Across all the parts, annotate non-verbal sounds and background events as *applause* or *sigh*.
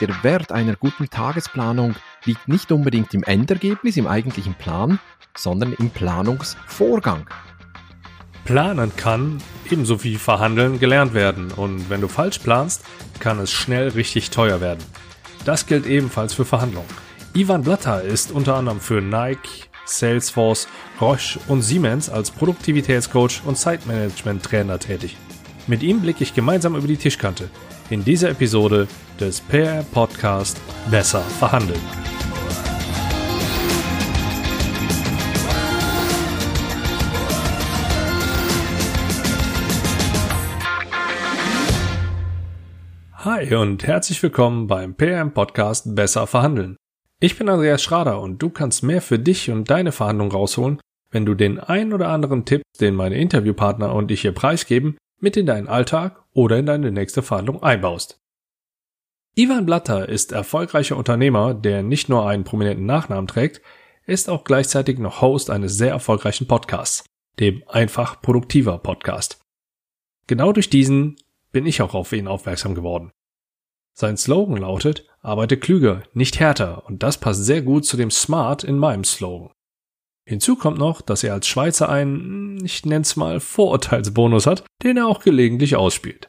der Wert einer guten Tagesplanung liegt nicht unbedingt im Endergebnis, im eigentlichen Plan, sondern im Planungsvorgang. Planen kann, ebenso wie verhandeln, gelernt werden und wenn du falsch planst, kann es schnell richtig teuer werden. Das gilt ebenfalls für Verhandlungen. Ivan Blatter ist unter anderem für Nike, Salesforce, Roche und Siemens als Produktivitätscoach und Zeitmanagement-Trainer tätig. Mit ihm blicke ich gemeinsam über die Tischkante in dieser Episode des PR Podcast Besser verhandeln. Hi und herzlich willkommen beim PM Podcast Besser verhandeln. Ich bin Andreas Schrader und du kannst mehr für dich und deine Verhandlung rausholen, wenn du den ein oder anderen Tipp, den meine Interviewpartner und ich hier preisgeben, mit in deinen Alltag oder in deine nächste Verhandlung einbaust. Ivan Blatter ist erfolgreicher Unternehmer, der nicht nur einen prominenten Nachnamen trägt, ist auch gleichzeitig noch Host eines sehr erfolgreichen Podcasts, dem Einfach Produktiver Podcast. Genau durch diesen bin ich auch auf ihn aufmerksam geworden. Sein Slogan lautet, arbeite klüger, nicht härter, und das passt sehr gut zu dem Smart in meinem Slogan. Hinzu kommt noch, dass er als Schweizer einen, ich nenn's mal, Vorurteilsbonus hat, den er auch gelegentlich ausspielt.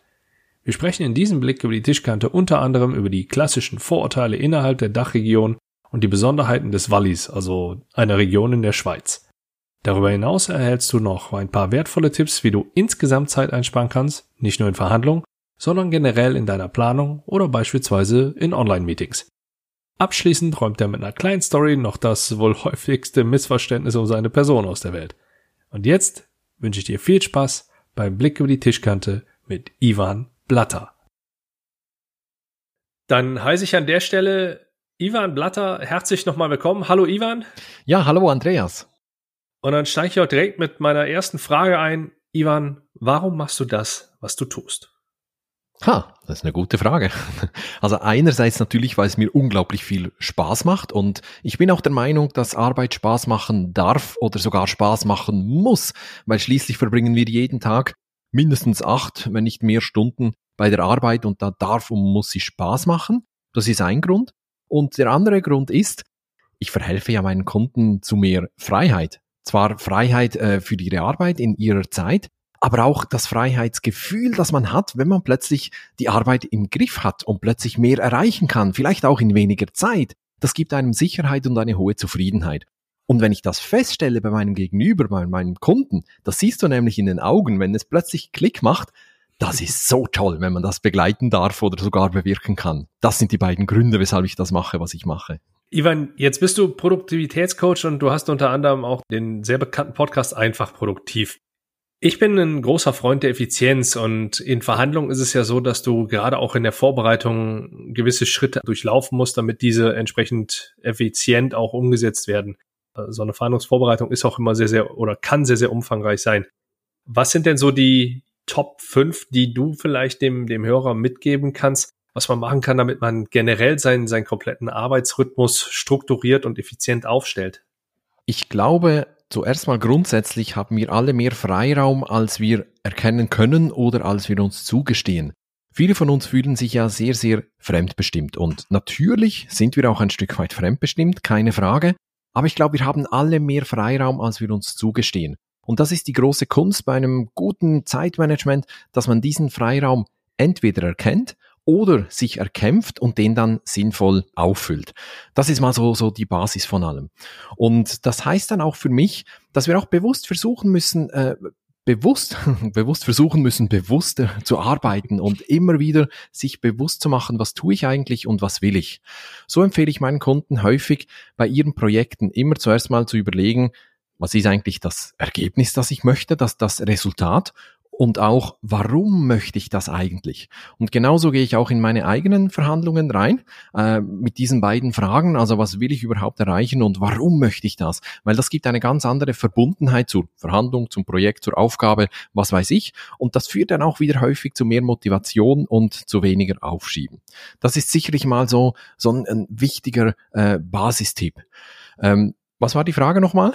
Wir sprechen in diesem Blick über die Tischkante unter anderem über die klassischen Vorurteile innerhalb der Dachregion und die Besonderheiten des Wallis, also einer Region in der Schweiz. Darüber hinaus erhältst du noch ein paar wertvolle Tipps, wie du insgesamt Zeit einsparen kannst, nicht nur in Verhandlungen, sondern generell in deiner Planung oder beispielsweise in Online-Meetings. Abschließend räumt er mit einer kleinen Story noch das wohl häufigste Missverständnis um seine Person aus der Welt. Und jetzt wünsche ich dir viel Spaß beim Blick über die Tischkante mit Ivan Blatter. Dann heiße ich an der Stelle Ivan Blatter herzlich nochmal willkommen. Hallo Ivan. Ja, hallo Andreas. Und dann steige ich auch direkt mit meiner ersten Frage ein. Ivan, warum machst du das, was du tust? Ha, das ist eine gute Frage. *laughs* Also einerseits natürlich, weil es mir unglaublich viel Spaß macht und ich bin auch der Meinung, dass Arbeit Spaß machen darf oder sogar Spaß machen muss, weil schließlich verbringen wir jeden Tag mindestens acht, wenn nicht mehr Stunden bei der Arbeit und da darf und muss sie Spaß machen. Das ist ein Grund. Und der andere Grund ist, ich verhelfe ja meinen Kunden zu mehr Freiheit. Zwar Freiheit äh, für ihre Arbeit in ihrer Zeit, aber auch das Freiheitsgefühl, das man hat, wenn man plötzlich die Arbeit im Griff hat und plötzlich mehr erreichen kann, vielleicht auch in weniger Zeit. Das gibt einem Sicherheit und eine hohe Zufriedenheit. Und wenn ich das feststelle bei meinem Gegenüber, bei meinem Kunden, das siehst du nämlich in den Augen, wenn es plötzlich Klick macht, das ist so toll, wenn man das begleiten darf oder sogar bewirken kann. Das sind die beiden Gründe, weshalb ich das mache, was ich mache. Ivan, jetzt bist du Produktivitätscoach und du hast unter anderem auch den sehr bekannten Podcast Einfach Produktiv. Ich bin ein großer Freund der Effizienz und in Verhandlungen ist es ja so, dass du gerade auch in der Vorbereitung gewisse Schritte durchlaufen musst, damit diese entsprechend effizient auch umgesetzt werden. So eine Verhandlungsvorbereitung ist auch immer sehr, sehr oder kann sehr, sehr umfangreich sein. Was sind denn so die Top 5, die du vielleicht dem, dem Hörer mitgeben kannst, was man machen kann, damit man generell seinen, seinen kompletten Arbeitsrhythmus strukturiert und effizient aufstellt? Ich glaube, Zuerst mal grundsätzlich haben wir alle mehr Freiraum, als wir erkennen können oder als wir uns zugestehen. Viele von uns fühlen sich ja sehr, sehr fremdbestimmt und natürlich sind wir auch ein Stück weit fremdbestimmt, keine Frage, aber ich glaube, wir haben alle mehr Freiraum, als wir uns zugestehen. Und das ist die große Kunst bei einem guten Zeitmanagement, dass man diesen Freiraum entweder erkennt oder sich erkämpft und den dann sinnvoll auffüllt. Das ist mal so, so die Basis von allem. Und das heißt dann auch für mich, dass wir auch bewusst versuchen müssen, äh, bewusst, *laughs* bewusst versuchen müssen, bewusster zu arbeiten und immer wieder sich bewusst zu machen, was tue ich eigentlich und was will ich. So empfehle ich meinen Kunden häufig bei ihren Projekten immer zuerst mal zu überlegen, was ist eigentlich das Ergebnis, das ich möchte, das, das Resultat und auch, warum möchte ich das eigentlich? Und genauso gehe ich auch in meine eigenen Verhandlungen rein äh, mit diesen beiden Fragen. Also was will ich überhaupt erreichen und warum möchte ich das? Weil das gibt eine ganz andere Verbundenheit zur Verhandlung, zum Projekt, zur Aufgabe, was weiß ich. Und das führt dann auch wieder häufig zu mehr Motivation und zu weniger Aufschieben. Das ist sicherlich mal so, so ein, ein wichtiger äh, Basistipp. Ähm, was war die Frage nochmal?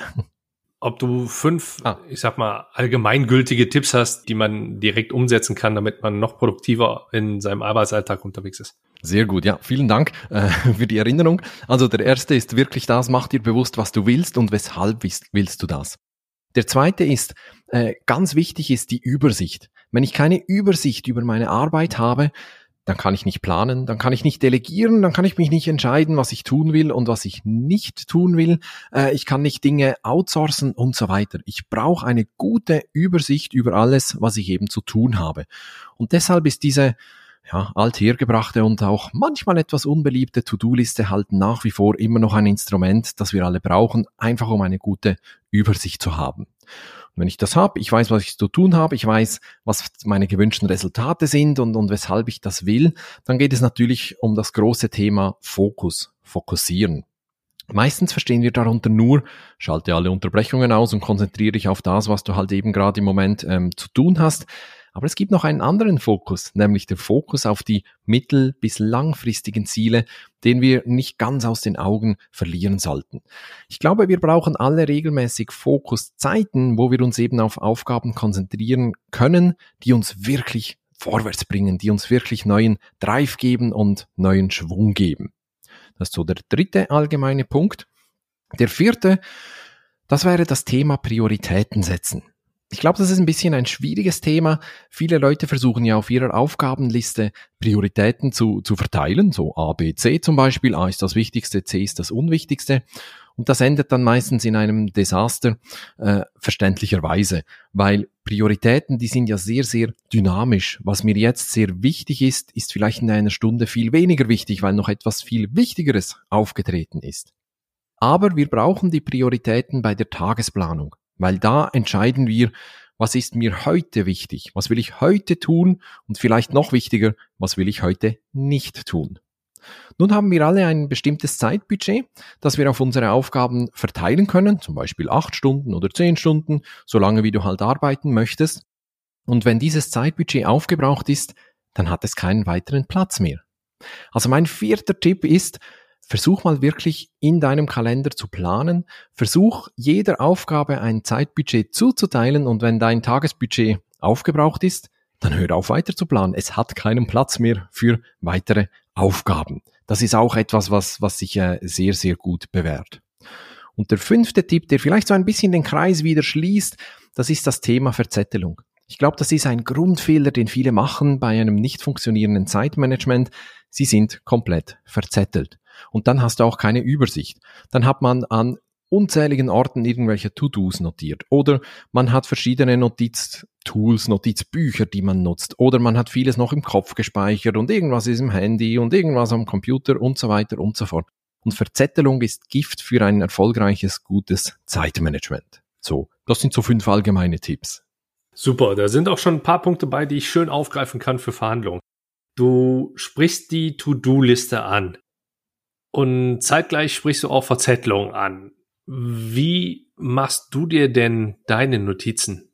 Ob du fünf, ah. ich sag mal, allgemeingültige Tipps hast, die man direkt umsetzen kann, damit man noch produktiver in seinem Arbeitsalltag unterwegs ist. Sehr gut, ja. Vielen Dank äh, *laughs* für die Erinnerung. Also der erste ist wirklich das, mach dir bewusst, was du willst und weshalb willst, willst du das. Der zweite ist, äh, ganz wichtig ist die Übersicht. Wenn ich keine Übersicht über meine Arbeit habe, dann kann ich nicht planen, dann kann ich nicht delegieren, dann kann ich mich nicht entscheiden, was ich tun will und was ich nicht tun will. Äh, ich kann nicht Dinge outsourcen und so weiter. Ich brauche eine gute Übersicht über alles, was ich eben zu tun habe. Und deshalb ist diese ja, althergebrachte und auch manchmal etwas unbeliebte To-Do-Liste halt nach wie vor immer noch ein Instrument, das wir alle brauchen, einfach um eine gute Übersicht zu haben. Und wenn ich das habe, ich weiß, was ich zu tun habe, ich weiß, was meine gewünschten Resultate sind und, und weshalb ich das will, dann geht es natürlich um das große Thema Fokus, fokussieren. Meistens verstehen wir darunter nur, schalte alle Unterbrechungen aus und konzentriere dich auf das, was du halt eben gerade im Moment ähm, zu tun hast. Aber es gibt noch einen anderen Fokus, nämlich der Fokus auf die mittel- bis langfristigen Ziele, den wir nicht ganz aus den Augen verlieren sollten. Ich glaube, wir brauchen alle regelmäßig Fokuszeiten, wo wir uns eben auf Aufgaben konzentrieren können, die uns wirklich vorwärts bringen, die uns wirklich neuen Drive geben und neuen Schwung geben. Das ist so der dritte allgemeine Punkt. Der vierte, das wäre das Thema Prioritäten setzen. Ich glaube, das ist ein bisschen ein schwieriges Thema. Viele Leute versuchen ja auf ihrer Aufgabenliste Prioritäten zu, zu verteilen, so A, B, C zum Beispiel. A ist das Wichtigste, C ist das Unwichtigste. Und das endet dann meistens in einem Desaster, äh, verständlicherweise, weil Prioritäten, die sind ja sehr, sehr dynamisch. Was mir jetzt sehr wichtig ist, ist vielleicht in einer Stunde viel weniger wichtig, weil noch etwas viel Wichtigeres aufgetreten ist. Aber wir brauchen die Prioritäten bei der Tagesplanung weil da entscheiden wir, was ist mir heute wichtig, was will ich heute tun und vielleicht noch wichtiger, was will ich heute nicht tun. Nun haben wir alle ein bestimmtes Zeitbudget, das wir auf unsere Aufgaben verteilen können, zum Beispiel acht Stunden oder zehn Stunden, solange wie du halt arbeiten möchtest. Und wenn dieses Zeitbudget aufgebraucht ist, dann hat es keinen weiteren Platz mehr. Also mein vierter Tipp ist, Versuch mal wirklich in deinem Kalender zu planen. Versuch jeder Aufgabe ein Zeitbudget zuzuteilen und wenn dein Tagesbudget aufgebraucht ist, dann hör auf weiter zu planen. Es hat keinen Platz mehr für weitere Aufgaben. Das ist auch etwas, was, was sich äh, sehr, sehr gut bewährt. Und der fünfte Tipp, der vielleicht so ein bisschen den Kreis wieder schließt, das ist das Thema Verzettelung. Ich glaube, das ist ein Grundfehler, den viele machen bei einem nicht funktionierenden Zeitmanagement. Sie sind komplett verzettelt. Und dann hast du auch keine Übersicht. Dann hat man an unzähligen Orten irgendwelche To-Dos notiert. Oder man hat verschiedene Notiztools, Notizbücher, die man nutzt. Oder man hat vieles noch im Kopf gespeichert und irgendwas ist im Handy und irgendwas am Computer und so weiter und so fort. Und Verzettelung ist Gift für ein erfolgreiches, gutes Zeitmanagement. So, das sind so fünf allgemeine Tipps. Super, da sind auch schon ein paar Punkte bei, die ich schön aufgreifen kann für Verhandlungen. Du sprichst die To-Do-Liste an. Und zeitgleich sprichst du auch Verzettlung an. Wie machst du dir denn deine Notizen?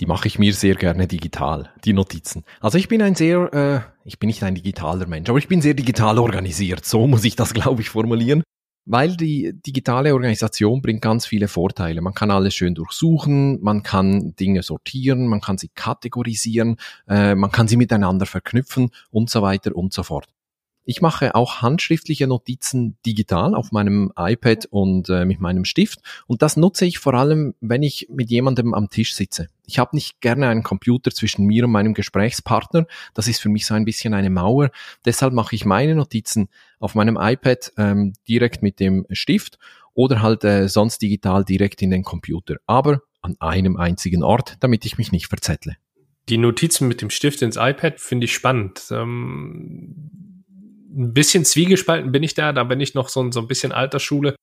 Die mache ich mir sehr gerne digital, die Notizen. Also ich bin ein sehr, äh, ich bin nicht ein digitaler Mensch, aber ich bin sehr digital organisiert. So muss ich das, glaube ich, formulieren. Weil die digitale Organisation bringt ganz viele Vorteile. Man kann alles schön durchsuchen, man kann Dinge sortieren, man kann sie kategorisieren, äh, man kann sie miteinander verknüpfen und so weiter und so fort. Ich mache auch handschriftliche Notizen digital auf meinem iPad und äh, mit meinem Stift. Und das nutze ich vor allem, wenn ich mit jemandem am Tisch sitze. Ich habe nicht gerne einen Computer zwischen mir und meinem Gesprächspartner. Das ist für mich so ein bisschen eine Mauer. Deshalb mache ich meine Notizen auf meinem iPad ähm, direkt mit dem Stift oder halt äh, sonst digital direkt in den Computer. Aber an einem einzigen Ort, damit ich mich nicht verzettle. Die Notizen mit dem Stift ins iPad finde ich spannend. Ähm ein bisschen zwiegespalten bin ich da. Da bin ich noch so, so ein bisschen alter Schule.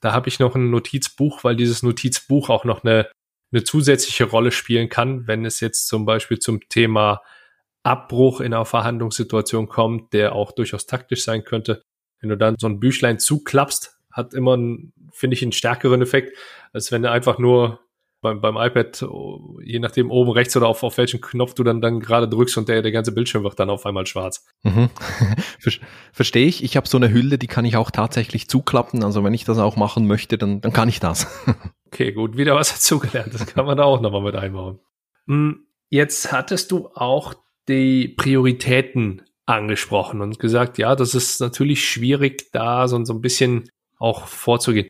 Da habe ich noch ein Notizbuch, weil dieses Notizbuch auch noch eine, eine zusätzliche Rolle spielen kann, wenn es jetzt zum Beispiel zum Thema Abbruch in einer Verhandlungssituation kommt, der auch durchaus taktisch sein könnte. Wenn du dann so ein Büchlein zuklappst, hat immer, finde ich, einen stärkeren Effekt, als wenn du einfach nur beim, beim iPad, je nachdem oben rechts oder auf, auf welchen Knopf du dann, dann gerade drückst und der, der ganze Bildschirm wird dann auf einmal schwarz. Mhm. *laughs* Verstehe ich. Ich habe so eine Hülle, die kann ich auch tatsächlich zuklappen. Also wenn ich das auch machen möchte, dann, dann kann ich das. *laughs* okay, gut, wieder was *laughs* dazugelernt. Das kann man da auch nochmal mit einbauen. Hm, jetzt hattest du auch die Prioritäten angesprochen und gesagt, ja, das ist natürlich schwierig, da so, so ein bisschen auch vorzugehen.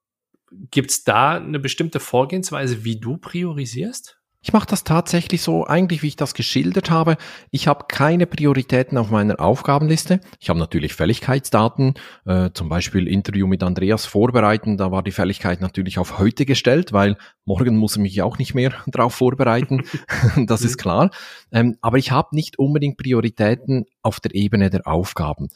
Gibt es da eine bestimmte Vorgehensweise, wie du priorisierst? Ich mache das tatsächlich so, eigentlich wie ich das geschildert habe. Ich habe keine Prioritäten auf meiner Aufgabenliste. Ich habe natürlich Fälligkeitsdaten, äh, zum Beispiel Interview mit Andreas vorbereiten. Da war die Fälligkeit natürlich auf heute gestellt, weil morgen muss ich mich auch nicht mehr *laughs* darauf vorbereiten. *laughs* das ist klar. Ähm, aber ich habe nicht unbedingt Prioritäten auf der Ebene der Aufgaben.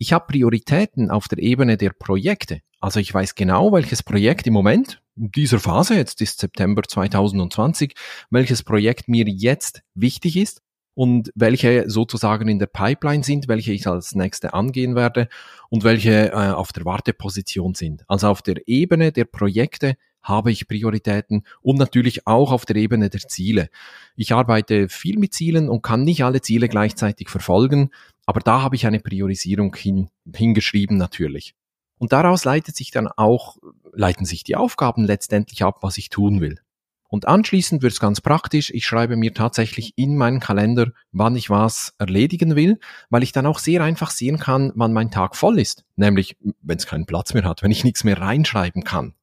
Ich habe Prioritäten auf der Ebene der Projekte. Also ich weiß genau, welches Projekt im Moment, in dieser Phase, jetzt ist September 2020, welches Projekt mir jetzt wichtig ist und welche sozusagen in der Pipeline sind, welche ich als nächste angehen werde und welche äh, auf der Warteposition sind. Also auf der Ebene der Projekte habe ich Prioritäten und natürlich auch auf der Ebene der Ziele. Ich arbeite viel mit Zielen und kann nicht alle Ziele gleichzeitig verfolgen, aber da habe ich eine Priorisierung hin, hingeschrieben natürlich. Und daraus leitet sich dann auch, leiten sich die Aufgaben letztendlich ab, was ich tun will. Und anschließend wird es ganz praktisch. Ich schreibe mir tatsächlich in meinen Kalender, wann ich was erledigen will, weil ich dann auch sehr einfach sehen kann, wann mein Tag voll ist. Nämlich, wenn es keinen Platz mehr hat, wenn ich nichts mehr reinschreiben kann.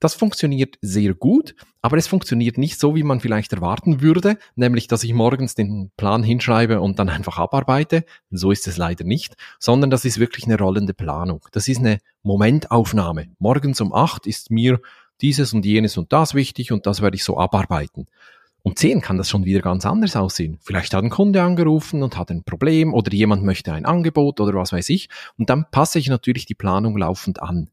Das funktioniert sehr gut, aber es funktioniert nicht so, wie man vielleicht erwarten würde, nämlich dass ich morgens den Plan hinschreibe und dann einfach abarbeite. So ist es leider nicht, sondern das ist wirklich eine rollende Planung. Das ist eine Momentaufnahme. Morgens um acht ist mir dieses und jenes und das wichtig und das werde ich so abarbeiten. Um zehn kann das schon wieder ganz anders aussehen. Vielleicht hat ein Kunde angerufen und hat ein Problem oder jemand möchte ein Angebot oder was weiß ich. Und dann passe ich natürlich die Planung laufend an.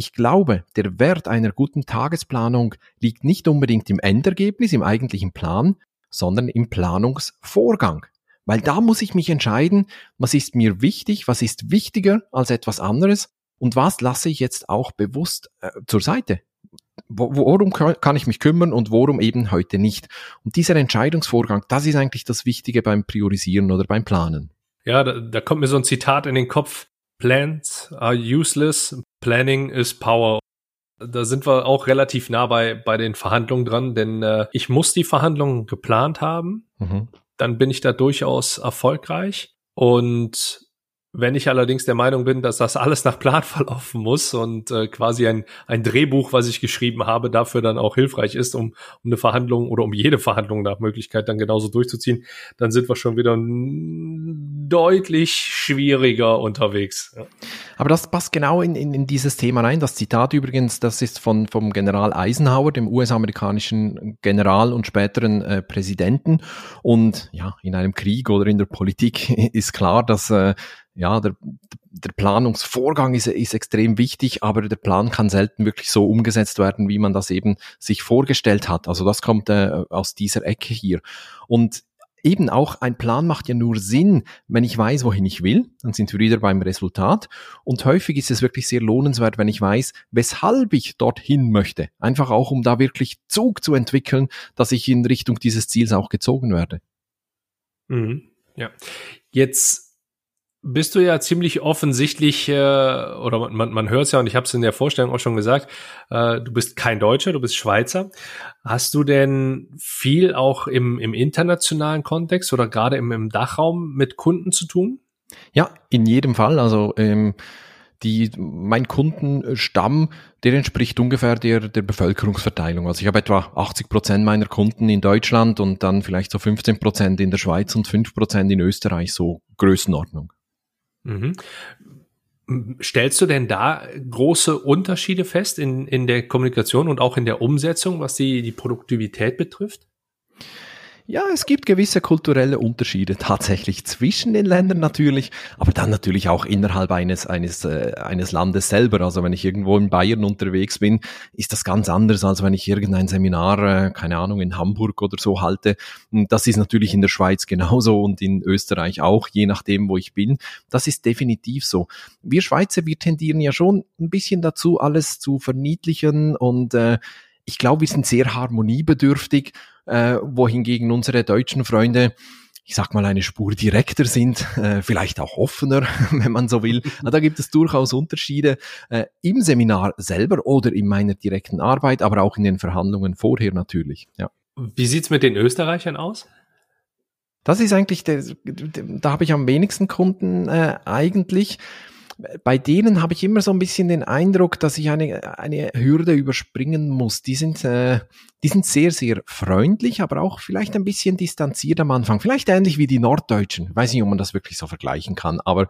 Ich glaube, der Wert einer guten Tagesplanung liegt nicht unbedingt im Endergebnis, im eigentlichen Plan, sondern im Planungsvorgang. Weil da muss ich mich entscheiden, was ist mir wichtig, was ist wichtiger als etwas anderes und was lasse ich jetzt auch bewusst äh, zur Seite. Worum kann ich mich kümmern und worum eben heute nicht? Und dieser Entscheidungsvorgang, das ist eigentlich das Wichtige beim Priorisieren oder beim Planen. Ja, da, da kommt mir so ein Zitat in den Kopf. Plans are useless, planning is power. Da sind wir auch relativ nah bei, bei den Verhandlungen dran, denn äh, ich muss die Verhandlungen geplant haben. Mhm. Dann bin ich da durchaus erfolgreich. Und wenn ich allerdings der Meinung bin, dass das alles nach Plan *laughs* verlaufen muss und äh, quasi ein, ein Drehbuch, was ich geschrieben habe, dafür dann auch hilfreich ist, um, um eine Verhandlung oder um jede Verhandlung nach Möglichkeit dann genauso durchzuziehen, dann sind wir schon wieder deutlich schwieriger unterwegs. Ja. Aber das passt genau in, in, in dieses Thema rein. Das Zitat übrigens, das ist von, vom General Eisenhower, dem US-amerikanischen General und späteren äh, Präsidenten. Und ja, in einem Krieg oder in der Politik *laughs* ist klar, dass äh, ja, der, der Planungsvorgang ist, ist extrem wichtig, aber der Plan kann selten wirklich so umgesetzt werden, wie man das eben sich vorgestellt hat. Also das kommt äh, aus dieser Ecke hier. Und eben auch ein Plan macht ja nur Sinn, wenn ich weiß, wohin ich will. Dann sind wir wieder beim Resultat. Und häufig ist es wirklich sehr lohnenswert, wenn ich weiß, weshalb ich dorthin möchte. Einfach auch, um da wirklich Zug zu entwickeln, dass ich in Richtung dieses Ziels auch gezogen werde. Mhm. Ja. Jetzt bist du ja ziemlich offensichtlich, äh, oder man, man hört es ja, und ich habe es in der Vorstellung auch schon gesagt, äh, du bist kein Deutscher, du bist Schweizer. Hast du denn viel auch im, im internationalen Kontext oder gerade im, im Dachraum mit Kunden zu tun? Ja, in jedem Fall. Also ähm, die, mein Kundenstamm, der entspricht ungefähr der, der Bevölkerungsverteilung. Also ich habe etwa 80 Prozent meiner Kunden in Deutschland und dann vielleicht so 15 Prozent in der Schweiz und 5 Prozent in Österreich, so Größenordnung. Mhm. Stellst du denn da große Unterschiede fest in, in der Kommunikation und auch in der Umsetzung, was die, die Produktivität betrifft? Ja, es gibt gewisse kulturelle Unterschiede tatsächlich zwischen den Ländern natürlich, aber dann natürlich auch innerhalb eines eines äh, eines Landes selber. Also wenn ich irgendwo in Bayern unterwegs bin, ist das ganz anders, als wenn ich irgendein Seminar, äh, keine Ahnung, in Hamburg oder so halte. Das ist natürlich in der Schweiz genauso und in Österreich auch, je nachdem, wo ich bin. Das ist definitiv so. Wir Schweizer, wir tendieren ja schon ein bisschen dazu, alles zu verniedlichen und äh, ich glaube, wir sind sehr harmoniebedürftig, äh, wohingegen unsere deutschen Freunde ich sag mal, eine Spur direkter sind, äh, vielleicht auch offener, *laughs* wenn man so will. Da gibt es durchaus Unterschiede äh, im Seminar selber oder in meiner direkten Arbeit, aber auch in den Verhandlungen vorher natürlich. Ja. Wie sieht's mit den Österreichern aus? Das ist eigentlich, der, da habe ich am wenigsten Kunden äh, eigentlich bei denen habe ich immer so ein bisschen den Eindruck, dass ich eine, eine Hürde überspringen muss. Die sind, äh, die sind sehr, sehr freundlich, aber auch vielleicht ein bisschen distanziert am Anfang. Vielleicht ähnlich wie die Norddeutschen. Weiß nicht, ob man das wirklich so vergleichen kann, aber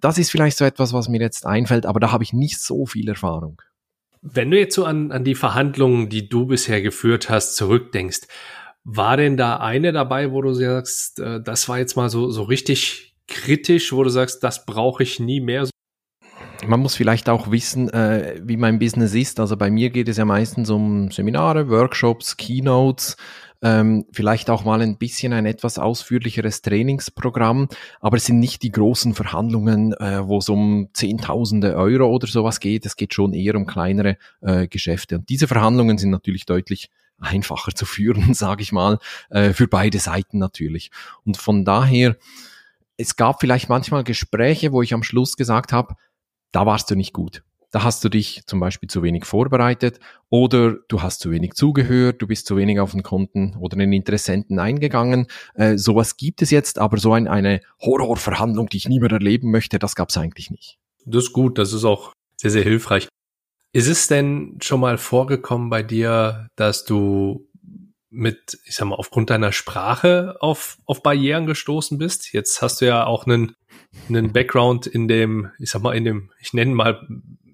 das ist vielleicht so etwas, was mir jetzt einfällt, aber da habe ich nicht so viel Erfahrung. Wenn du jetzt so an, an die Verhandlungen, die du bisher geführt hast, zurückdenkst, war denn da eine dabei, wo du sagst, äh, das war jetzt mal so, so richtig kritisch, wo du sagst, das brauche ich nie mehr? Man muss vielleicht auch wissen, äh, wie mein Business ist. Also bei mir geht es ja meistens um Seminare, Workshops, Keynotes, ähm, vielleicht auch mal ein bisschen ein etwas ausführlicheres Trainingsprogramm, aber es sind nicht die großen Verhandlungen, äh, wo es um Zehntausende Euro oder sowas geht. Es geht schon eher um kleinere äh, Geschäfte. Und diese Verhandlungen sind natürlich deutlich einfacher zu führen, *laughs* sage ich mal, äh, für beide Seiten natürlich. Und von daher, es gab vielleicht manchmal Gespräche, wo ich am Schluss gesagt habe, da warst du nicht gut. Da hast du dich zum Beispiel zu wenig vorbereitet oder du hast zu wenig zugehört, du bist zu wenig auf den Kunden oder den Interessenten eingegangen. Äh, sowas gibt es jetzt, aber so ein, eine Horrorverhandlung, die ich nie mehr erleben möchte, das gab es eigentlich nicht. Das ist gut, das ist auch sehr, sehr hilfreich. Ist es denn schon mal vorgekommen bei dir, dass du mit, ich sag mal, aufgrund deiner Sprache auf, auf Barrieren gestoßen bist? Jetzt hast du ja auch einen einen Background in dem, ich sag mal, in dem, ich nenne mal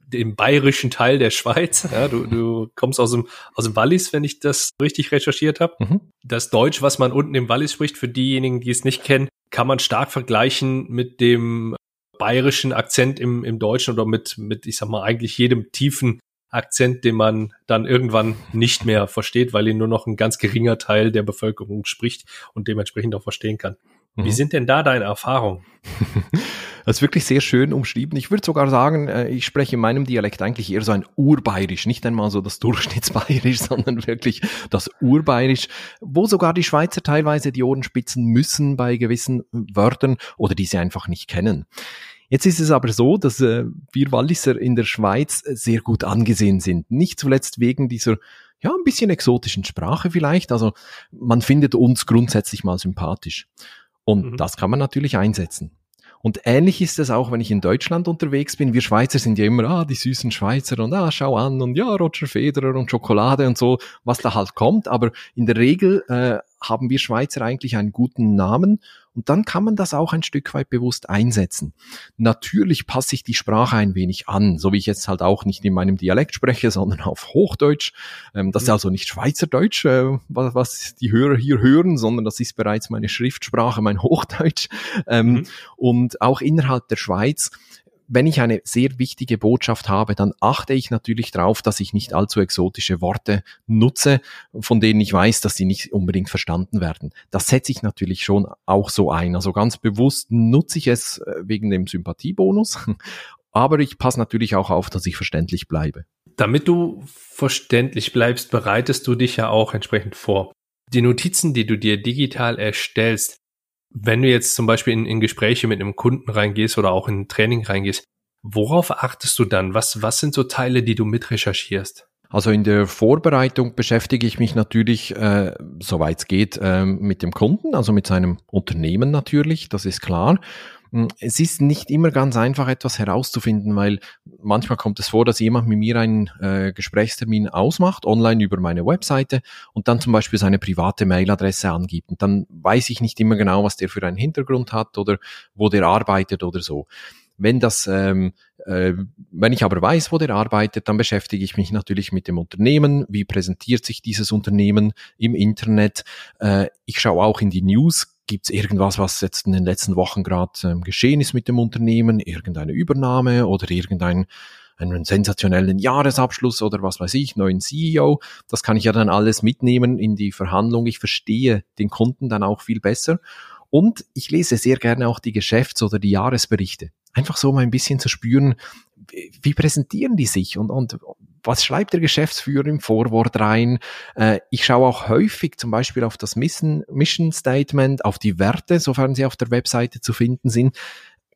dem bayerischen Teil der Schweiz. Ja, du, du kommst aus dem, aus dem Wallis, wenn ich das richtig recherchiert habe. Mhm. Das Deutsch, was man unten im Wallis spricht, für diejenigen, die es nicht kennen, kann man stark vergleichen mit dem bayerischen Akzent im, im Deutschen oder mit, mit, ich sag mal, eigentlich jedem tiefen Akzent, den man dann irgendwann nicht mehr versteht, weil ihn nur noch ein ganz geringer Teil der Bevölkerung spricht und dementsprechend auch verstehen kann. Wie mhm. sind denn da deine Erfahrungen? *laughs* Das ist wirklich sehr schön umschrieben. Ich würde sogar sagen, äh, ich spreche in meinem Dialekt eigentlich eher so ein Urbayerisch, nicht einmal so das *laughs* Durchschnittsbayerisch, sondern wirklich das Urbayerisch, wo sogar die Schweizer teilweise die Ohren spitzen müssen bei gewissen Wörtern oder die sie einfach nicht kennen. Jetzt ist es aber so, dass äh, wir Walliser in der Schweiz sehr gut angesehen sind. Nicht zuletzt wegen dieser ja, ein bisschen exotischen Sprache vielleicht. Also man findet uns grundsätzlich mal sympathisch. Und mhm. das kann man natürlich einsetzen. Und ähnlich ist es auch, wenn ich in Deutschland unterwegs bin. Wir Schweizer sind ja immer, ah, die süßen Schweizer und ah, schau an und ja, Roger Federer und Schokolade und so, was da halt kommt. Aber in der Regel äh, haben wir Schweizer eigentlich einen guten Namen und dann kann man das auch ein Stück weit bewusst einsetzen. Natürlich passe ich die Sprache ein wenig an, so wie ich jetzt halt auch nicht in meinem Dialekt spreche, *laughs* sondern auf Hochdeutsch. Ähm, das ist mhm. also nicht Schweizerdeutsch, äh, was die Hörer hier hören, sondern das ist bereits meine Schriftsprache, mein *laughs* Hochdeutsch. Ähm, mhm. Und auch innerhalb der Schweiz wenn ich eine sehr wichtige Botschaft habe, dann achte ich natürlich darauf, dass ich nicht allzu exotische Worte nutze, von denen ich weiß, dass sie nicht unbedingt verstanden werden. Das setze ich natürlich schon auch so ein. Also ganz bewusst nutze ich es äh, wegen dem Sympathiebonus, *laughs* aber ich passe natürlich auch auf, dass ich verständlich bleibe. Damit du verständlich bleibst, bereitest du dich ja auch entsprechend vor. Die Notizen, die du dir digital erstellst, wenn du jetzt zum Beispiel in, in Gespräche mit einem Kunden reingehst oder auch in Training reingehst, worauf achtest du dann? Was, was sind so Teile, die du mit recherchierst? Also in der Vorbereitung beschäftige ich mich natürlich, äh, soweit es geht, äh, mit dem Kunden, also mit seinem Unternehmen natürlich, das ist klar. Hm, es ist nicht immer ganz einfach, etwas herauszufinden, weil manchmal kommt es vor, dass jemand mit mir einen äh, Gesprächstermin ausmacht, online über meine Webseite und dann zum Beispiel seine private Mailadresse angibt. Und dann weiß ich nicht immer genau, was der für einen Hintergrund hat oder wo der arbeitet oder so. Wenn das, ähm, äh, wenn ich aber weiß, wo der arbeitet, dann beschäftige ich mich natürlich mit dem Unternehmen. Wie präsentiert sich dieses Unternehmen im Internet? Äh, ich schaue auch in die News. Gibt es irgendwas, was jetzt in den letzten Wochen gerade ähm, geschehen ist mit dem Unternehmen? Irgendeine Übernahme oder irgendein einen sensationellen Jahresabschluss oder was weiß ich, neuen CEO. Das kann ich ja dann alles mitnehmen in die Verhandlung. Ich verstehe den Kunden dann auch viel besser. Und ich lese sehr gerne auch die Geschäfts- oder die Jahresberichte einfach so mal ein bisschen zu spüren, wie präsentieren die sich und, und was schreibt der Geschäftsführer im Vorwort rein? Äh, ich schaue auch häufig zum Beispiel auf das Mission, Mission Statement, auf die Werte, sofern sie auf der Webseite zu finden sind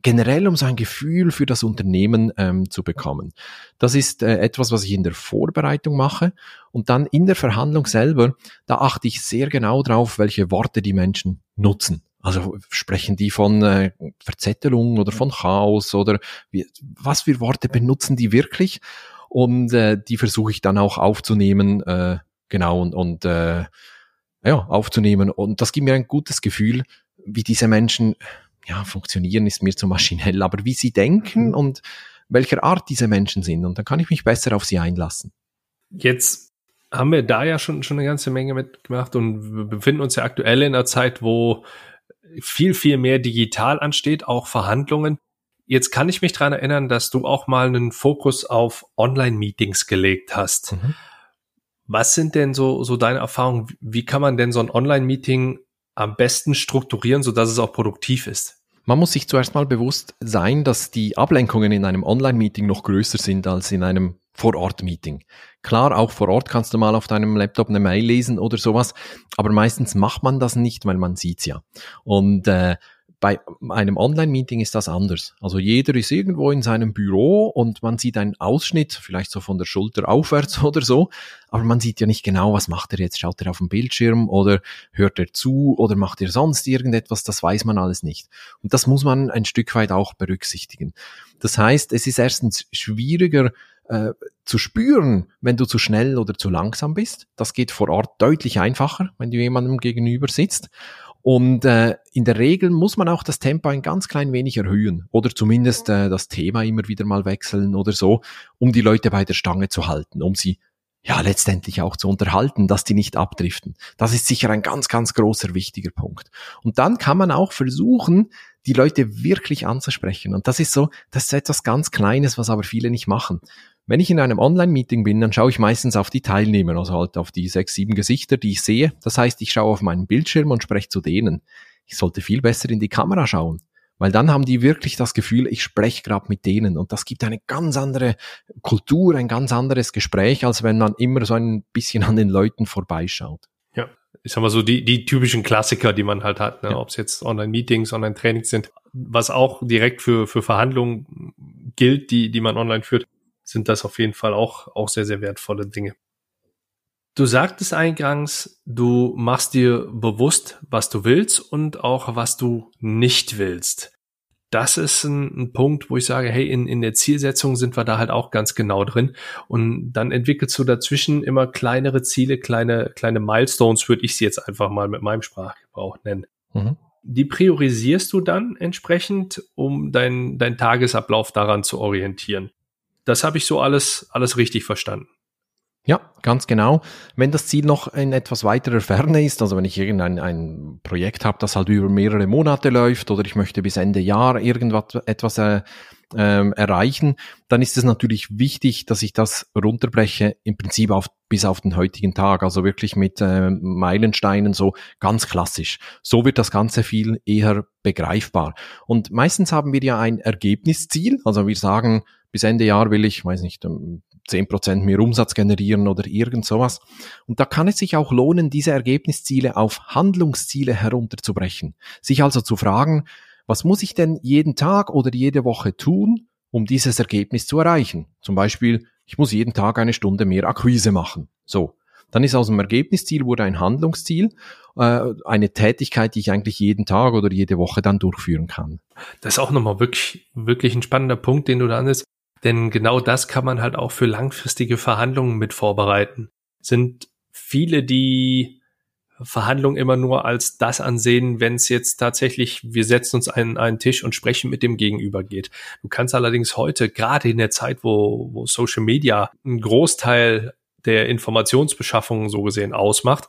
generell um so ein Gefühl für das Unternehmen ähm, zu bekommen. Das ist äh, etwas, was ich in der Vorbereitung mache und dann in der Verhandlung selber, da achte ich sehr genau drauf, welche Worte die Menschen nutzen. Also sprechen die von äh, Verzettelung oder von Chaos oder wie, was für Worte benutzen die wirklich? Und äh, die versuche ich dann auch aufzunehmen, äh, genau, und, und äh, ja, aufzunehmen. Und das gibt mir ein gutes Gefühl, wie diese Menschen ja, funktionieren, ist mir zu maschinell, aber wie sie denken mhm. und welcher Art diese Menschen sind. Und dann kann ich mich besser auf sie einlassen. Jetzt haben wir da ja schon, schon eine ganze Menge mitgemacht und wir befinden uns ja aktuell in einer Zeit, wo viel, viel mehr digital ansteht, auch Verhandlungen. Jetzt kann ich mich dran erinnern, dass du auch mal einen Fokus auf Online-Meetings gelegt hast. Mhm. Was sind denn so, so deine Erfahrungen? Wie kann man denn so ein Online-Meeting am besten strukturieren, sodass es auch produktiv ist? Man muss sich zuerst mal bewusst sein, dass die Ablenkungen in einem Online-Meeting noch größer sind als in einem Vor-Ort-Meeting. Klar, auch vor Ort kannst du mal auf deinem Laptop eine Mail lesen oder sowas, aber meistens macht man das nicht, weil man sieht's ja. Und äh, bei einem Online-Meeting ist das anders. Also jeder ist irgendwo in seinem Büro und man sieht einen Ausschnitt, vielleicht so von der Schulter aufwärts *laughs* oder so, aber man sieht ja nicht genau, was macht er jetzt. Schaut er auf den Bildschirm oder hört er zu oder macht er sonst irgendetwas, das weiß man alles nicht. Und das muss man ein Stück weit auch berücksichtigen. Das heißt, es ist erstens schwieriger, äh, zu spüren, wenn du zu schnell oder zu langsam bist. Das geht vor Ort deutlich einfacher, wenn du jemandem gegenüber sitzt. Und äh, in der Regel muss man auch das Tempo ein ganz klein wenig erhöhen oder zumindest äh, das Thema immer wieder mal wechseln oder so, um die Leute bei der Stange zu halten, um sie ja letztendlich auch zu unterhalten, dass die nicht abdriften. Das ist sicher ein ganz, ganz großer wichtiger Punkt. Und dann kann man auch versuchen, die Leute wirklich anzusprechen. Und das ist so, das ist etwas ganz Kleines, was aber viele nicht machen. Wenn ich in einem Online-Meeting bin, dann schaue ich meistens auf die Teilnehmer, also halt auf die sechs, sieben Gesichter, die ich sehe. Das heißt, ich schaue auf meinen Bildschirm und spreche zu denen. Ich sollte viel besser in die Kamera schauen, weil dann haben die wirklich das Gefühl, ich spreche gerade mit denen und das gibt eine ganz andere Kultur, ein ganz anderes Gespräch, als wenn man immer so ein bisschen an den Leuten vorbeischaut. Ja, ich sag mal so die, die typischen Klassiker, die man halt hat, ne? Ja. ob es jetzt Online-Meetings, Online-Trainings sind, was auch direkt für, für Verhandlungen gilt, die, die man online führt sind das auf jeden Fall auch, auch sehr, sehr wertvolle Dinge. Du sagtest eingangs, du machst dir bewusst, was du willst und auch was du nicht willst. Das ist ein, ein, Punkt, wo ich sage, hey, in, in der Zielsetzung sind wir da halt auch ganz genau drin. Und dann entwickelst du dazwischen immer kleinere Ziele, kleine, kleine Milestones, würde ich sie jetzt einfach mal mit meinem Sprachgebrauch nennen. Mhm. Die priorisierst du dann entsprechend, um deinen dein Tagesablauf daran zu orientieren. Das habe ich so alles, alles richtig verstanden. Ja, ganz genau. Wenn das Ziel noch in etwas weiterer Ferne ist, also wenn ich irgendein ein Projekt habe, das halt über mehrere Monate läuft oder ich möchte bis Ende Jahr irgendwas etwas äh, äh, erreichen, dann ist es natürlich wichtig, dass ich das runterbreche, im Prinzip auf, bis auf den heutigen Tag, also wirklich mit äh, Meilensteinen so ganz klassisch. So wird das Ganze viel eher begreifbar. Und meistens haben wir ja ein Ergebnisziel, also wir sagen, bis Ende Jahr will ich, weiß nicht, ähm, zehn Prozent mehr Umsatz generieren oder irgend sowas. Und da kann es sich auch lohnen, diese Ergebnisziele auf Handlungsziele herunterzubrechen. Sich also zu fragen, was muss ich denn jeden Tag oder jede Woche tun, um dieses Ergebnis zu erreichen? Zum Beispiel, ich muss jeden Tag eine Stunde mehr Akquise machen. So. Dann ist aus dem Ergebnisziel wurde ein Handlungsziel, äh, eine Tätigkeit, die ich eigentlich jeden Tag oder jede Woche dann durchführen kann. Das ist auch nochmal wirklich, wirklich ein spannender Punkt, den du da ansetzt. Denn genau das kann man halt auch für langfristige Verhandlungen mit vorbereiten. Sind viele, die Verhandlungen immer nur als das ansehen, wenn es jetzt tatsächlich, wir setzen uns an einen Tisch und sprechen mit dem Gegenüber geht. Du kannst allerdings heute, gerade in der Zeit, wo, wo Social Media einen Großteil der Informationsbeschaffung so gesehen ausmacht,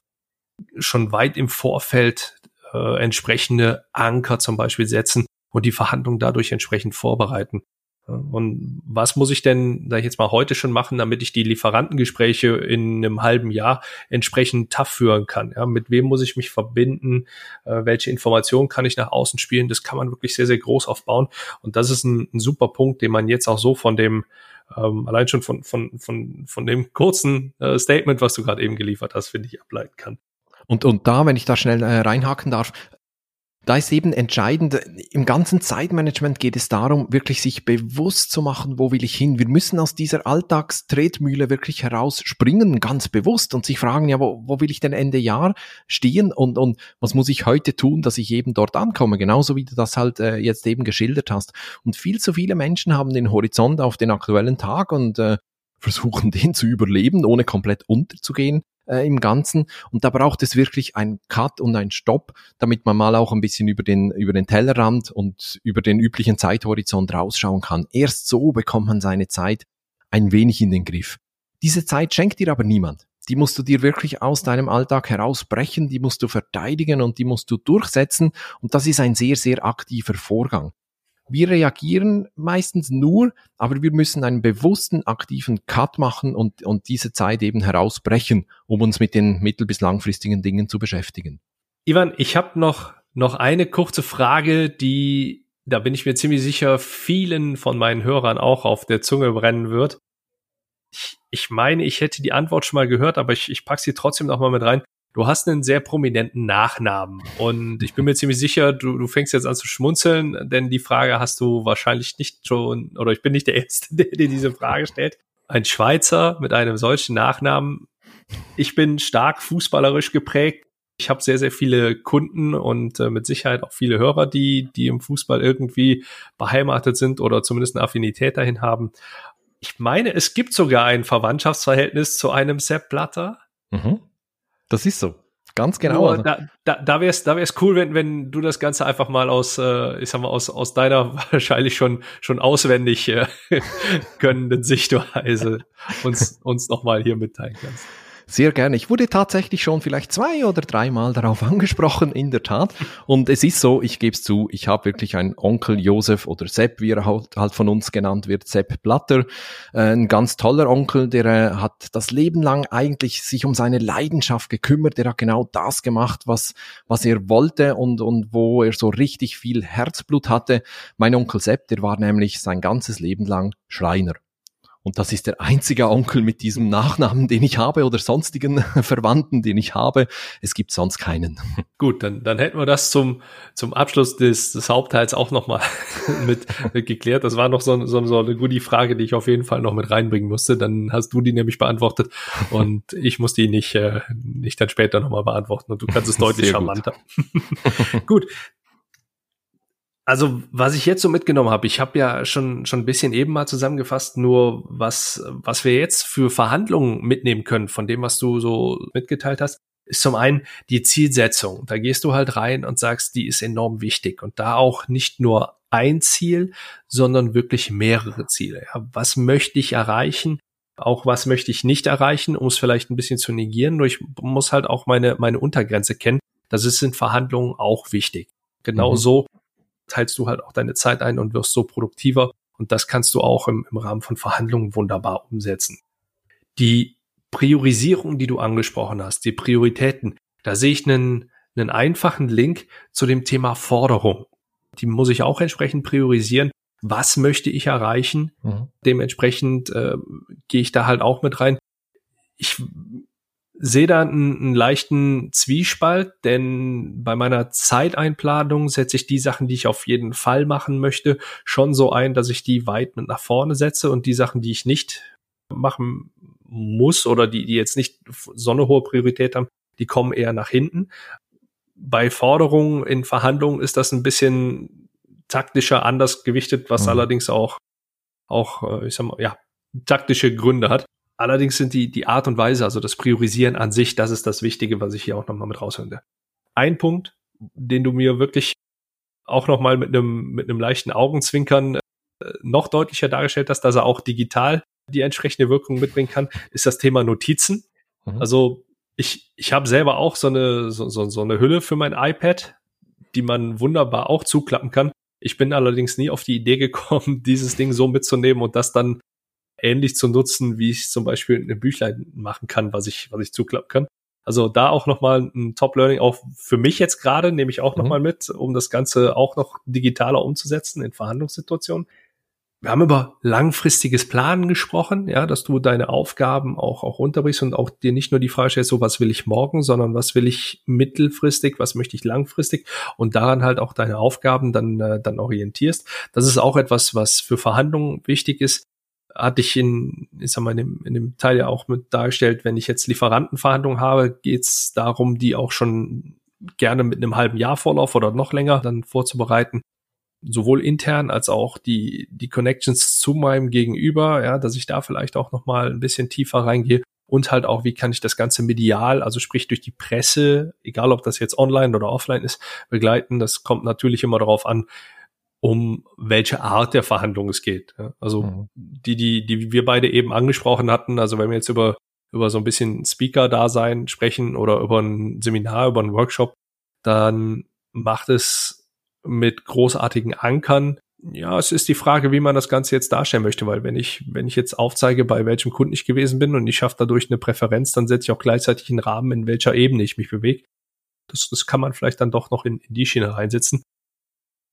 schon weit im Vorfeld äh, entsprechende Anker zum Beispiel setzen und die Verhandlung dadurch entsprechend vorbereiten. Und was muss ich denn, da ich jetzt mal heute schon machen, damit ich die Lieferantengespräche in einem halben Jahr entsprechend tough führen kann? Ja, mit wem muss ich mich verbinden? Äh, welche Informationen kann ich nach außen spielen? Das kann man wirklich sehr, sehr groß aufbauen. Und das ist ein, ein super Punkt, den man jetzt auch so von dem, ähm, allein schon von, von, von, von dem kurzen äh, Statement, was du gerade eben geliefert hast, finde ich, ableiten kann. Und, und da, wenn ich da schnell äh, reinhaken darf, da ist eben entscheidend, im ganzen Zeitmanagement geht es darum, wirklich sich bewusst zu machen, wo will ich hin. Wir müssen aus dieser Alltagstretmühle wirklich herausspringen, ganz bewusst und sich fragen, ja, wo, wo will ich denn Ende Jahr stehen und, und was muss ich heute tun, dass ich eben dort ankomme, genauso wie du das halt äh, jetzt eben geschildert hast. Und viel zu viele Menschen haben den Horizont auf den aktuellen Tag und äh, versuchen *laughs* den zu überleben, ohne komplett unterzugehen äh, im Ganzen. Und da braucht es wirklich ein Cut und ein Stopp, damit man mal auch ein bisschen über den, über den Tellerrand und über den üblichen Zeithorizont rausschauen kann. Erst so bekommt man seine Zeit ein wenig in den Griff. Diese Zeit schenkt dir aber niemand. Die musst du dir wirklich aus deinem Alltag herausbrechen, die musst du verteidigen und die musst du durchsetzen. Und das ist ein sehr, sehr aktiver Vorgang. Wir reagieren meistens nur, aber wir müssen einen bewussten, aktiven Cut machen und, und diese Zeit eben herausbrechen, um uns mit den mittel- bis langfristigen Dingen zu beschäftigen. Ivan, ich habe noch, noch eine kurze Frage, die, da bin ich mir ziemlich sicher, vielen von meinen Hörern auch auf der Zunge brennen wird. Ich, ich meine, ich hätte die Antwort schon mal gehört, aber ich, ich packe sie trotzdem noch mal mit rein. Du hast einen sehr prominenten Nachnamen und ich bin mir ziemlich sicher, du, du fängst jetzt an zu schmunzeln, denn die Frage hast du wahrscheinlich nicht schon, oder ich bin nicht der Erste, *laughs* der dir diese Frage stellt. Ein Schweizer mit einem solchen Nachnamen. Ich bin stark fußballerisch geprägt. Ich habe sehr, sehr viele Kunden und äh, mit Sicherheit auch viele Hörer, die, die im Fußball irgendwie beheimatet sind oder zumindest eine Affinität dahin haben. Ich meine, es gibt sogar ein Verwandtschaftsverhältnis zu einem Sepp Blatter. Mhm. Das ist so. Ganz genau. Also. Da, da, da wäre es da wär's cool, wenn, wenn du das Ganze einfach mal aus, äh, ich sag mal, aus, aus deiner *laughs* wahrscheinlich schon, schon auswendig äh, *laughs* könnenden Sichtweise uns, uns nochmal hier mitteilen kannst. Sehr gerne. Ich wurde tatsächlich schon vielleicht zwei oder dreimal darauf *laughs* angesprochen, in der Tat. Und es ist so, ich gebe es zu, ich habe wirklich einen Onkel Josef oder Sepp, wie er halt, halt von uns genannt wird, Sepp Blatter. Äh, ein ganz toller Onkel, der äh, hat das Leben lang eigentlich sich um seine Leidenschaft gekümmert. Der hat genau das gemacht, was, was er wollte und, und wo er so richtig viel Herzblut hatte. Mein Onkel Sepp, der war nämlich sein ganzes Leben lang Schreiner. Und das ist der einzige Onkel mit diesem Nachnamen, den ich habe oder sonstigen *laughs* Verwandten, den ich habe. Es gibt sonst keinen. *laughs* Gut, dann, dann hätten wir das zum, zum Abschluss des, des Hauptteils auch nochmal *laughs* mit, mit geklärt. Das war noch so, so, so eine gute Frage, die ich auf jeden Fall noch mit reinbringen musste. Dann hast du die nämlich beantwortet und ich muss die nicht, äh, nicht dann später nochmal beantworten und du kannst es deutlich Sehr charmanter. Gut. gut, also, was ich jetzt so mitgenommen habe, ich habe ja schon schon ein bisschen eben mal zusammengefasst, nur was was wir jetzt für Verhandlungen mitnehmen können von dem, was du so mitgeteilt hast, ist zum einen die Zielsetzung. Da gehst du halt rein und sagst, die ist enorm wichtig und da auch nicht nur ein Ziel, sondern wirklich mehrere Ziele. Ja, was möchte ich erreichen? Auch was möchte ich nicht erreichen, um es vielleicht ein bisschen zu negieren. Nur ich muss halt auch meine meine Untergrenze kennen. Das ist in Verhandlungen auch wichtig. Genauso mhm teilst du halt auch deine Zeit ein und wirst so produktiver. Und das kannst du auch im, im Rahmen von Verhandlungen wunderbar umsetzen. Die Priorisierung, die du angesprochen hast, die Prioritäten, da sehe ich einen, einen einfachen Link zu dem Thema Forderung. Die muss ich auch entsprechend priorisieren. Was möchte ich erreichen? Mhm. Dementsprechend äh, gehe ich da halt auch mit rein. Ich sehe da einen, einen leichten Zwiespalt, denn bei meiner Zeiteinplanung setze ich die Sachen, die ich auf jeden Fall machen möchte, schon so ein, dass ich die weit mit nach vorne setze und die Sachen, die ich nicht machen muss oder die, die jetzt nicht so eine hohe Priorität haben, die kommen eher nach hinten. Bei Forderungen in Verhandlungen ist das ein bisschen taktischer anders gewichtet, was mhm. allerdings auch, auch, äh, ich sag mal, ja, taktische Gründe hat. Allerdings sind die, die Art und Weise, also das Priorisieren an sich, das ist das Wichtige, was ich hier auch nochmal mit raushöre. Ein Punkt, den du mir wirklich auch nochmal mit einem, mit einem leichten Augenzwinkern äh, noch deutlicher dargestellt hast, dass er auch digital die entsprechende Wirkung mitbringen kann, ist das Thema Notizen. Mhm. Also ich, ich habe selber auch so eine, so, so, so eine Hülle für mein iPad, die man wunderbar auch zuklappen kann. Ich bin allerdings nie auf die Idee gekommen, *laughs* dieses Ding so mitzunehmen und das dann ähnlich zu nutzen, wie ich zum Beispiel eine Büchlein machen kann, was ich, was ich zuklappen kann. Also da auch nochmal ein Top-Learning, auch für mich jetzt gerade, nehme ich auch mhm. nochmal mit, um das Ganze auch noch digitaler umzusetzen in Verhandlungssituationen. wir haben über langfristiges Planen gesprochen, ja, dass du deine Aufgaben auch, auch runterbrichst und auch dir nicht nur die Frage stellst, so was will ich morgen, sondern was will ich mittelfristig, was möchte ich langfristig und daran halt auch deine Aufgaben dann, äh, dann orientierst. Das ist auch etwas, was für Verhandlungen wichtig ist. Hatte ich in, ich sag mal, in dem, in dem Teil ja auch mit dargestellt, wenn ich jetzt Lieferantenverhandlungen habe, geht es darum, die auch schon gerne mit einem halben Jahr Vorlauf oder noch länger dann vorzubereiten sowohl intern als auch die, die Connections zu meinem Gegenüber, ja, dass ich da vielleicht auch nochmal ein bisschen tiefer reingehe und halt auch, wie kann ich das Ganze medial, also sprich durch die Presse, egal ob das jetzt online oder offline ist, begleiten. Das kommt natürlich immer darauf an, um welche Art der Verhandlung es geht. Ja. Also mhm. die, die, die wir beide eben angesprochen hatten, also wenn wir jetzt über, über so ein bisschen Speaker-Dasein sprechen oder über ein Seminar, über einen Workshop, dann macht es mit großartigen Ankern. Ja, es ist die Frage, wie man das Ganze jetzt darstellen möchte, weil wenn ich, wenn ich jetzt aufzeige, bei welchem Kunden ich gewesen bin und ich schaffe dadurch eine Präferenz, dann setze ich auch gleichzeitig einen Rahmen, in welcher Ebene ich mich bewege. Das, das kann man vielleicht dann doch noch in, in die Schiene reinsetzen.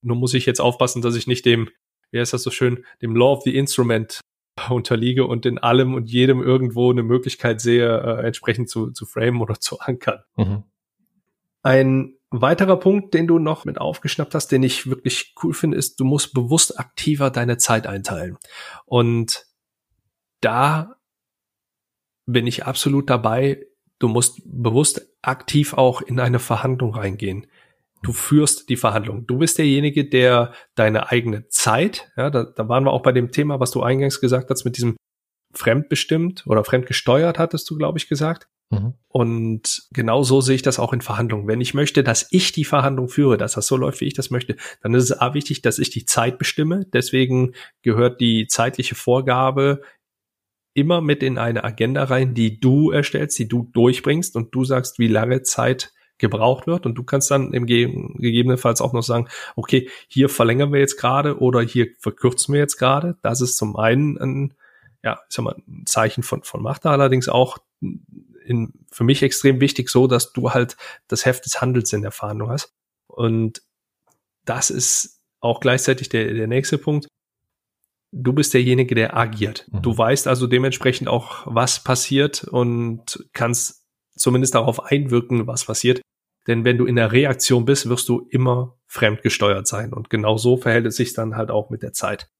Nur muss ich jetzt aufpassen, dass ich nicht dem, wie heißt das so schön, dem Law of the Instrument *laughs* unterliege und in allem und jedem irgendwo eine Möglichkeit sehe, äh, entsprechend zu, zu framen oder *laughs* zu ankern. Mhm. Ein weiterer Punkt, den du noch mit aufgeschnappt hast, den ich wirklich cool finde, ist, du musst bewusst aktiver deine Zeit einteilen. Und da bin ich absolut dabei. Du musst bewusst aktiv auch in eine Verhandlung reingehen. Du führst die Verhandlung. Du bist derjenige, der deine eigene Zeit, ja, da, da waren wir auch bei dem Thema, was du eingangs gesagt hast, mit diesem fremdbestimmt oder fremdgesteuert, hattest du, glaube ich, gesagt. Mhm. Und genau so sehe ich das auch in Verhandlungen. Wenn ich möchte, dass ich die Verhandlung führe, dass das so läuft, wie ich das möchte, dann ist es A wichtig, dass ich die Zeit bestimme. Deswegen gehört die zeitliche Vorgabe immer mit in eine Agenda rein, die du erstellst, die du durchbringst und du sagst, wie lange Zeit gebraucht wird und du kannst dann im Ge gegebenenfalls auch noch sagen, okay, hier verlängern wir jetzt gerade oder hier verkürzen wir jetzt gerade. Das ist zum einen ein, ja, ich sag mal, ein Zeichen von, von Macht, allerdings auch in, für mich extrem wichtig so, dass du halt das Heft des Handels in der Verhandlung hast. Und das ist auch gleichzeitig der, der nächste Punkt. Du bist derjenige, der agiert. Mhm. Du weißt also dementsprechend auch, was passiert und kannst zumindest darauf einwirken, was passiert. Denn wenn du in der Reaktion bist, wirst du immer fremdgesteuert sein. Und genau so verhält es sich dann halt auch mit der Zeit.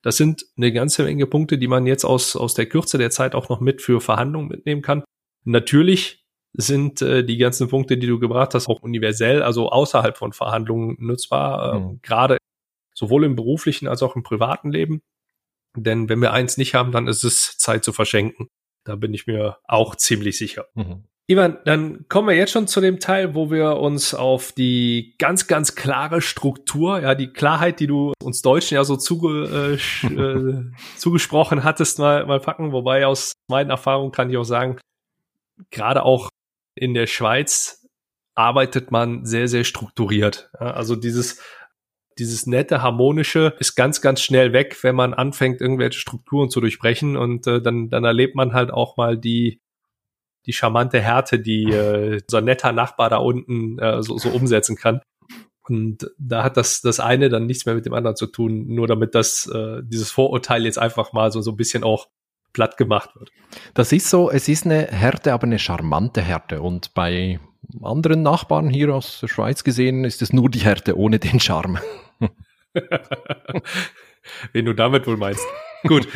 Das sind eine ganze Menge Punkte, die man jetzt aus, aus der Kürze der Zeit auch noch mit für Verhandlungen mitnehmen kann. Natürlich sind äh, die ganzen Punkte, die du gebracht hast, auch universell, also außerhalb von Verhandlungen nutzbar, äh, mhm. gerade sowohl im beruflichen als auch im privaten Leben. Denn wenn wir eins nicht haben, dann ist es Zeit zu verschenken. Da bin ich mir auch ziemlich sicher. Mhm. Ivan, dann kommen wir jetzt schon zu dem Teil, wo wir uns auf die ganz, ganz klare Struktur, ja, die Klarheit, die du uns Deutschen ja so zuge, äh, äh, *laughs* zugesprochen hattest, mal, mal packen. Wobei aus meinen Erfahrungen kann ich auch sagen, gerade auch in der Schweiz arbeitet man sehr, sehr strukturiert. Ja, also dieses, dieses nette, harmonische ist ganz, ganz schnell weg, wenn man anfängt, irgendwelche Strukturen zu durchbrechen und äh, dann, dann erlebt man halt auch mal die, die charmante Härte, die äh, unser netter Nachbar da unten äh, so, so umsetzen kann. Und da hat das, das eine dann nichts mehr mit dem anderen zu tun, nur damit das, äh, dieses Vorurteil jetzt einfach mal so, so ein bisschen auch platt gemacht wird. Das ist so, es ist eine Härte, aber eine charmante Härte. Und bei anderen Nachbarn hier aus der Schweiz gesehen ist es nur die Härte ohne den Charme. *laughs* Wen du damit wohl meinst. Gut.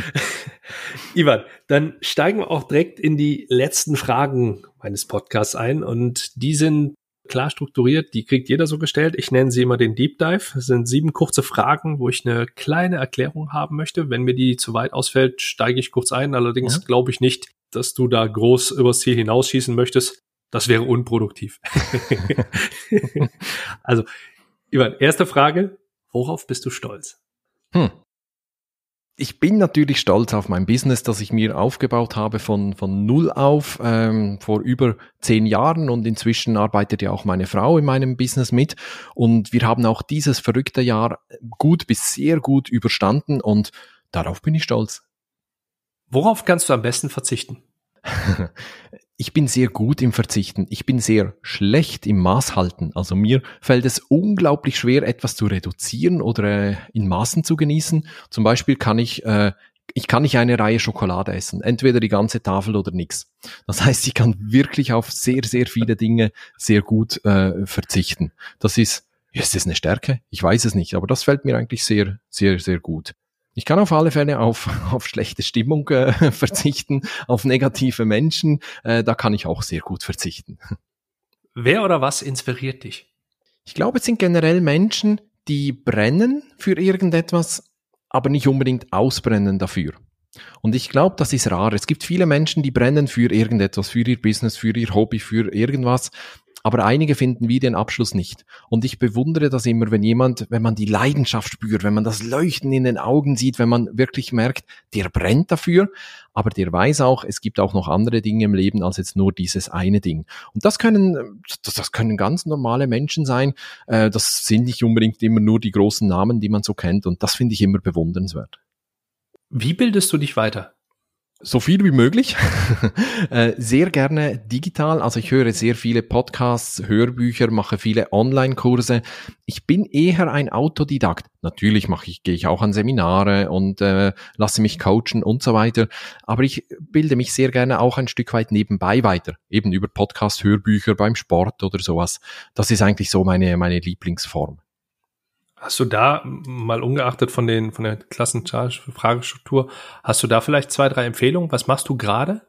*laughs* Ivan, dann steigen wir auch direkt in die letzten Fragen meines Podcasts ein und die sind klar strukturiert, die kriegt jeder so gestellt. Ich nenne sie immer den Deep Dive. Das sind sieben kurze Fragen, wo ich eine kleine Erklärung haben möchte. Wenn mir die zu weit ausfällt, steige ich kurz ein. Allerdings ja. glaube ich nicht, dass du da groß übers Ziel hinausschießen möchtest. Das wäre unproduktiv. *laughs* also, Ivan, erste Frage. Worauf bist du stolz? Hm ich bin natürlich stolz auf mein Business, das ich mir aufgebaut habe von, von null auf ähm, vor über zehn Jahren und inzwischen arbeitet ja auch meine Frau in meinem Business mit und wir haben auch dieses verrückte Jahr gut bis sehr gut überstanden und darauf bin ich stolz. Worauf kannst du am besten verzichten? *laughs* ich bin sehr gut im Verzichten. Ich bin sehr schlecht im Maßhalten. Also mir fällt es unglaublich schwer, etwas zu reduzieren oder äh, in Maßen zu genießen. Zum Beispiel kann ich äh, ich kann nicht eine Reihe Schokolade essen, entweder die ganze Tafel oder nix. Das *laughs* heißt, ich kann wirklich auf sehr, sehr viele Dinge sehr gut äh, verzichten. Das ist, ist das eine Stärke? Ich weiß es nicht, aber das fällt mir eigentlich sehr, sehr, sehr gut. Ich kann auf alle Fälle auf, *laughs* auf schlechte Stimmung äh, *laughs* verzichten, auf negative Menschen, äh, da kann ich auch sehr gut verzichten. *laughs* Wer oder was inspiriert dich? Ich glaube, es sind generell Menschen, die brennen für irgendetwas, aber nicht unbedingt ausbrennen dafür. Und ich glaube, das ist rar. Es gibt viele Menschen, die brennen für irgendetwas, für ihr Business, für ihr Hobby, für irgendwas. Aber einige finden wie den Abschluss nicht. Und ich bewundere das immer, wenn jemand, wenn man die Leidenschaft spürt, wenn man das Leuchten in den Augen sieht, wenn man wirklich merkt, der brennt dafür, aber der weiß auch, es gibt auch noch andere Dinge im Leben als jetzt nur dieses eine Ding. Und das können, das, das können ganz normale Menschen sein. Äh, das sind nicht unbedingt immer nur die großen Namen, die man so kennt. Und das finde ich immer bewundernswert. Wie bildest du dich weiter? So viel wie möglich. *laughs* Äh, sehr gerne digital. Also ich höre sehr viele Podcasts, Hörbücher, mache viele Online-Kurse. Ich bin eher ein Autodidakt. Natürlich mache ich, gehe ich auch an Seminare und äh, lasse mich coachen und so weiter. Aber ich bilde mich sehr gerne auch ein Stück weit nebenbei weiter. Eben über Podcast, Hörbücher beim Sport oder sowas. Das ist eigentlich so meine, meine Lieblingsform. Hast du da, mal ungeachtet von den, von der Klassenfragestruktur, hast du da vielleicht zwei, drei Empfehlungen? Was machst du gerade?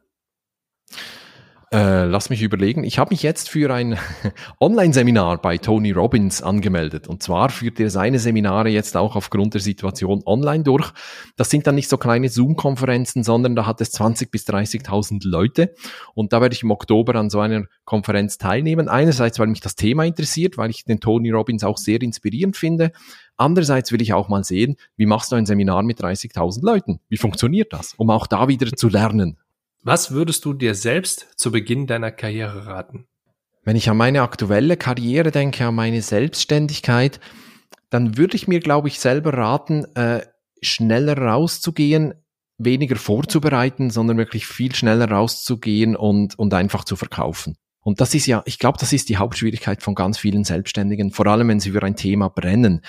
Äh, lass mich überlegen. Ich habe mich jetzt für ein *laughs* Online-Seminar bei Tony Robbins angemeldet. Und zwar führt er seine Seminare jetzt auch aufgrund der Situation online durch. Das sind dann nicht so kleine Zoom-Konferenzen, sondern da hat es 20 bis 30.000 Leute. Und da werde ich im Oktober an so einer Konferenz teilnehmen. Einerseits, weil mich das Thema interessiert, weil ich den Tony Robbins auch sehr inspirierend finde. Andererseits will ich auch mal sehen, wie machst du ein Seminar mit 30.000 Leuten? Wie funktioniert das? Um auch da wieder zu lernen. Was würdest du dir selbst zu Beginn deiner Karriere raten? Wenn ich an meine aktuelle Karriere denke, an meine Selbstständigkeit, dann würde ich mir, glaube ich, selber raten, äh, schneller rauszugehen, weniger vorzubereiten, sondern wirklich viel schneller rauszugehen und, und einfach zu verkaufen. Und das ist ja, ich glaube, das ist die Hauptschwierigkeit von ganz vielen Selbstständigen, vor allem wenn sie für ein Thema brennen.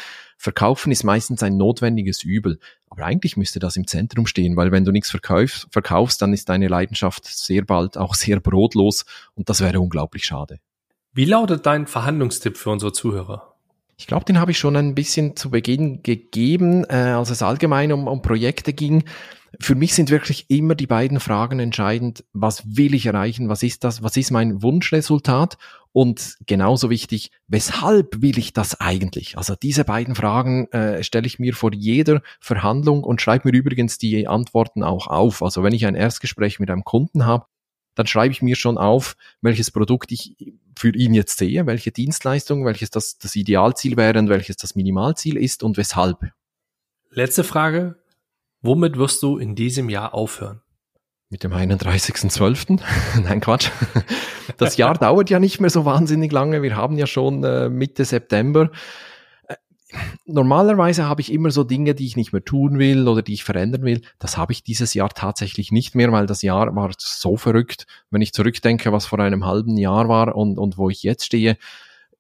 Verkaufen ist meistens ein notwendiges Übel. Aber eigentlich müsste das im Zentrum stehen, weil wenn du nichts verkaufst, verkaufst, dann ist deine Leidenschaft sehr bald auch sehr brotlos und das wäre unglaublich schade. Wie lautet dein Verhandlungstipp für unsere Zuhörer? Ich glaube, den habe ich schon ein bisschen zu Beginn gegeben, äh, als es allgemein um, um Projekte ging. Für mich sind wirklich immer die beiden Fragen entscheidend. Was will ich erreichen? Was ist das? Was ist mein Wunschresultat? Und genauso wichtig, weshalb will ich das eigentlich? Also diese beiden Fragen äh, stelle ich mir vor jeder Verhandlung und schreibe mir übrigens die Antworten auch auf. Also wenn ich ein Erstgespräch mit einem Kunden habe, dann schreibe ich mir schon auf, welches Produkt ich für ihn jetzt sehe, welche Dienstleistung, welches das, das Idealziel wäre und welches das Minimalziel ist und weshalb. Letzte Frage. Womit wirst du in diesem Jahr aufhören? Mit dem 31.12. *laughs* Nein, Quatsch. Das Jahr dauert ja nicht mehr so wahnsinnig lange. Wir haben ja schon äh, Mitte September normalerweise habe ich immer so Dinge, die ich nicht mehr tun will oder die ich verändern will. Das habe ich dieses Jahr tatsächlich nicht mehr, weil das Jahr war so verrückt. Wenn ich zurückdenke, was vor einem halben Jahr war und, und wo ich jetzt stehe,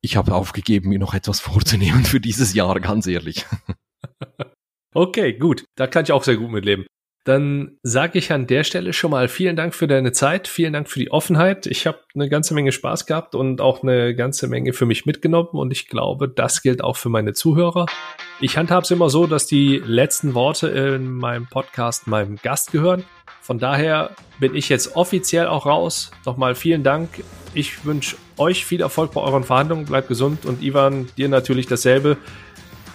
ich habe aufgegeben, mir noch etwas vorzunehmen für dieses Jahr, ganz ehrlich. *laughs* Okay, gut. Da kann ich auch sehr gut mitleben. Dann sage ich an der Stelle schon mal vielen Dank für deine Zeit, vielen Dank für die Offenheit. Ich habe eine ganze Menge Spaß gehabt und auch eine ganze Menge für mich mitgenommen und ich glaube, das gilt auch für meine Zuhörer. Ich handhabe es immer so, dass die letzten Worte in meinem Podcast meinem Gast gehören. Von daher bin ich jetzt offiziell auch raus. Nochmal vielen Dank. Ich wünsche euch viel Erfolg bei euren Verhandlungen. Bleibt gesund und Ivan, dir natürlich dasselbe.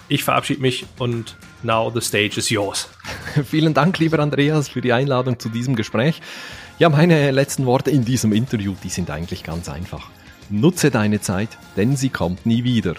Ich verabschiede mich und now the stage is yours. *laughs* Vielen Dank, lieber Andreas, für die Einladung zu diesem Gespräch. Ja, meine letzten Worte in diesem Interview, die sind eigentlich ganz einfach. Nutze deine Zeit, denn sie kommt nie wieder.